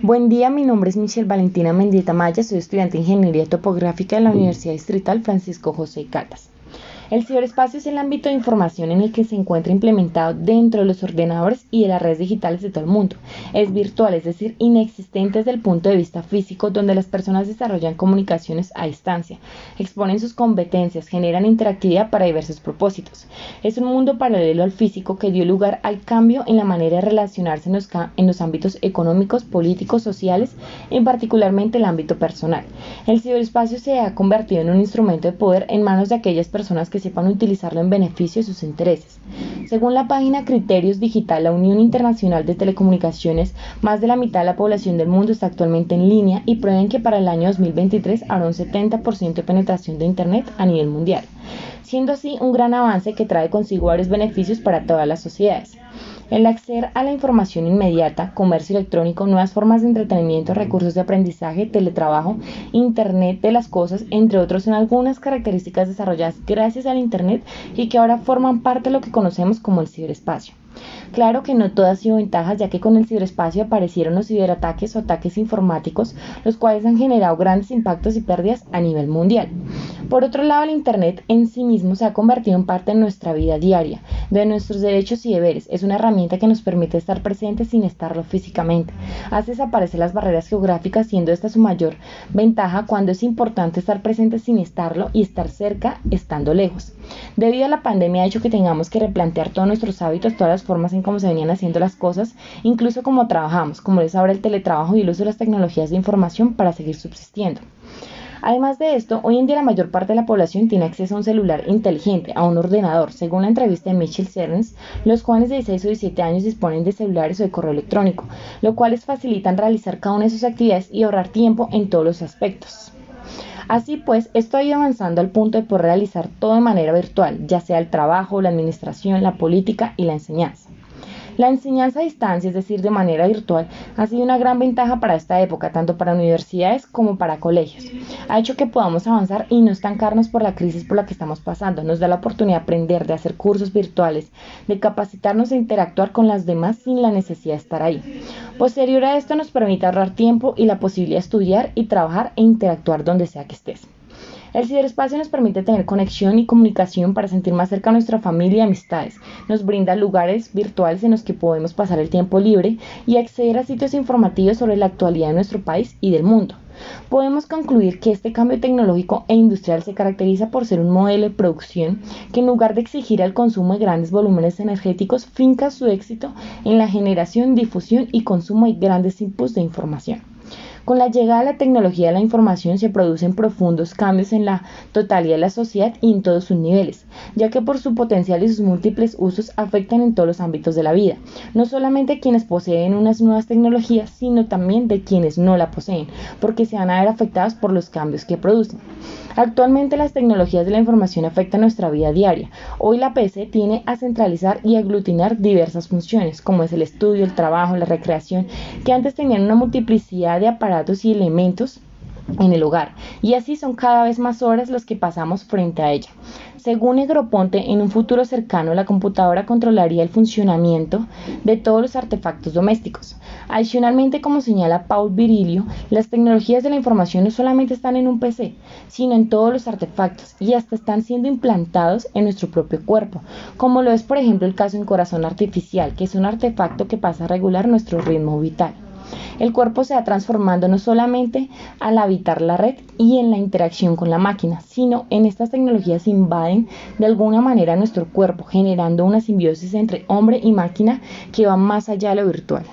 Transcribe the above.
Buen día, mi nombre es Michelle Valentina Mendieta Maya, soy estudiante de Ingeniería Topográfica de la Universidad Distrital Francisco José Caldas. El ciberespacio es el ámbito de información en el que se encuentra implementado dentro de los ordenadores y de las redes digitales de todo el mundo. Es virtual, es decir, inexistente desde el punto de vista físico, donde las personas desarrollan comunicaciones a distancia, exponen sus competencias, generan interactividad para diversos propósitos. Es un mundo paralelo al físico que dio lugar al cambio en la manera de relacionarse en los, ámbitos económicos, políticos, sociales, en particularmente el ámbito personal. El ciberespacio se ha convertido en un instrumento de poder en manos de aquellas personas que sepan utilizarlo en beneficio de sus intereses. Según la página Criterios Digital, la Unión Internacional de Telecomunicaciones, más de la mitad de la población del mundo está actualmente en línea y prevén que para el año 2023 habrá un 70% de penetración de Internet a nivel mundial, siendo así un gran avance que trae consigo varios beneficios para todas las sociedades. El acceder a la información inmediata, comercio electrónico, nuevas formas de entretenimiento, recursos de aprendizaje, teletrabajo, Internet de las cosas, entre otros, son algunas características desarrolladas gracias al Internet y que ahora forman parte de lo que conocemos como el ciberespacio. Claro que no todas han sido ventajas, ya que con el ciberespacio aparecieron los ciberataques o ataques informáticos, los cuales han generado grandes impactos y pérdidas a nivel mundial. Por otro lado, el Internet en sí mismo se ha convertido en parte de nuestra vida diaria, de nuestros derechos y deberes. Es una herramienta que nos permite estar presentes sin estarlo físicamente. Hace desaparecer las barreras geográficas, siendo esta su mayor ventaja cuando es importante estar presente sin estarlo y estar cerca estando lejos. Debido a la pandemia ha hecho que tengamos que replantear todos nuestros hábitos, todas las formas en cómo se venían haciendo las cosas, incluso cómo trabajamos, como es ahora el teletrabajo y el uso de las tecnologías de información para seguir subsistiendo. Además de esto, hoy en día la mayor parte de la población tiene acceso a un celular inteligente, a un ordenador. Según la entrevista de Michelle Cernes, los jóvenes de 16 o 17 años disponen de celulares o de correo electrónico, lo cual les facilitan realizar cada una de sus actividades y ahorrar tiempo en todos los aspectos. Así pues, esto ha ido avanzando al punto de poder realizar todo de manera virtual, ya sea el trabajo, la administración, la política y la enseñanza. La enseñanza a distancia, es decir, de manera virtual, ha sido una gran ventaja para esta época, tanto para universidades como para colegios. Ha hecho que podamos avanzar y no estancarnos por la crisis por la que estamos pasando. Nos da la oportunidad de aprender, de hacer cursos virtuales, de capacitarnos e interactuar con las demás sin la necesidad de estar ahí. Posterior a esto nos permite ahorrar tiempo y la posibilidad de estudiar y trabajar e interactuar donde sea que estés. El ciberespacio nos permite tener conexión y comunicación para sentir más cerca a nuestra familia y amistades. Nos brinda lugares virtuales en los que podemos pasar el tiempo libre y acceder a sitios informativos sobre la actualidad de nuestro país y del mundo. Podemos concluir que este cambio tecnológico e industrial se caracteriza por ser un modelo de producción que en lugar de exigir el consumo de grandes volúmenes energéticos, finca su éxito en la generación, difusión y consumo de grandes inputs de información. Con la llegada de la tecnología de la información se producen profundos cambios en la totalidad de la sociedad y en todos sus niveles, ya que por su potencial y sus múltiples usos afectan en todos los ámbitos de la vida, no solamente quienes poseen unas nuevas tecnologías, sino también de quienes no la poseen, porque se van a ver afectados por los cambios que producen. Actualmente las tecnologías de la información afectan nuestra vida diaria. Hoy la PC tiene a centralizar y aglutinar diversas funciones, como es el estudio, el trabajo, la recreación, que antes tenían una multiplicidad de y elementos en el hogar, y así son cada vez más horas los que pasamos frente a ella. Según Negroponte, en un futuro cercano la computadora controlaría el funcionamiento de todos los artefactos domésticos. Adicionalmente, como señala Paul Virilio, las tecnologías de la información no solamente están en un PC, sino en todos los artefactos y hasta están siendo implantados en nuestro propio cuerpo, como lo es por ejemplo el caso en corazón artificial, que es un artefacto que pasa a regular nuestro ritmo vital. El cuerpo se va transformando no solamente al habitar la red y en la interacción con la máquina, sino en estas tecnologías invaden de alguna manera nuestro cuerpo, generando una simbiosis entre hombre y máquina que va más allá de lo virtual.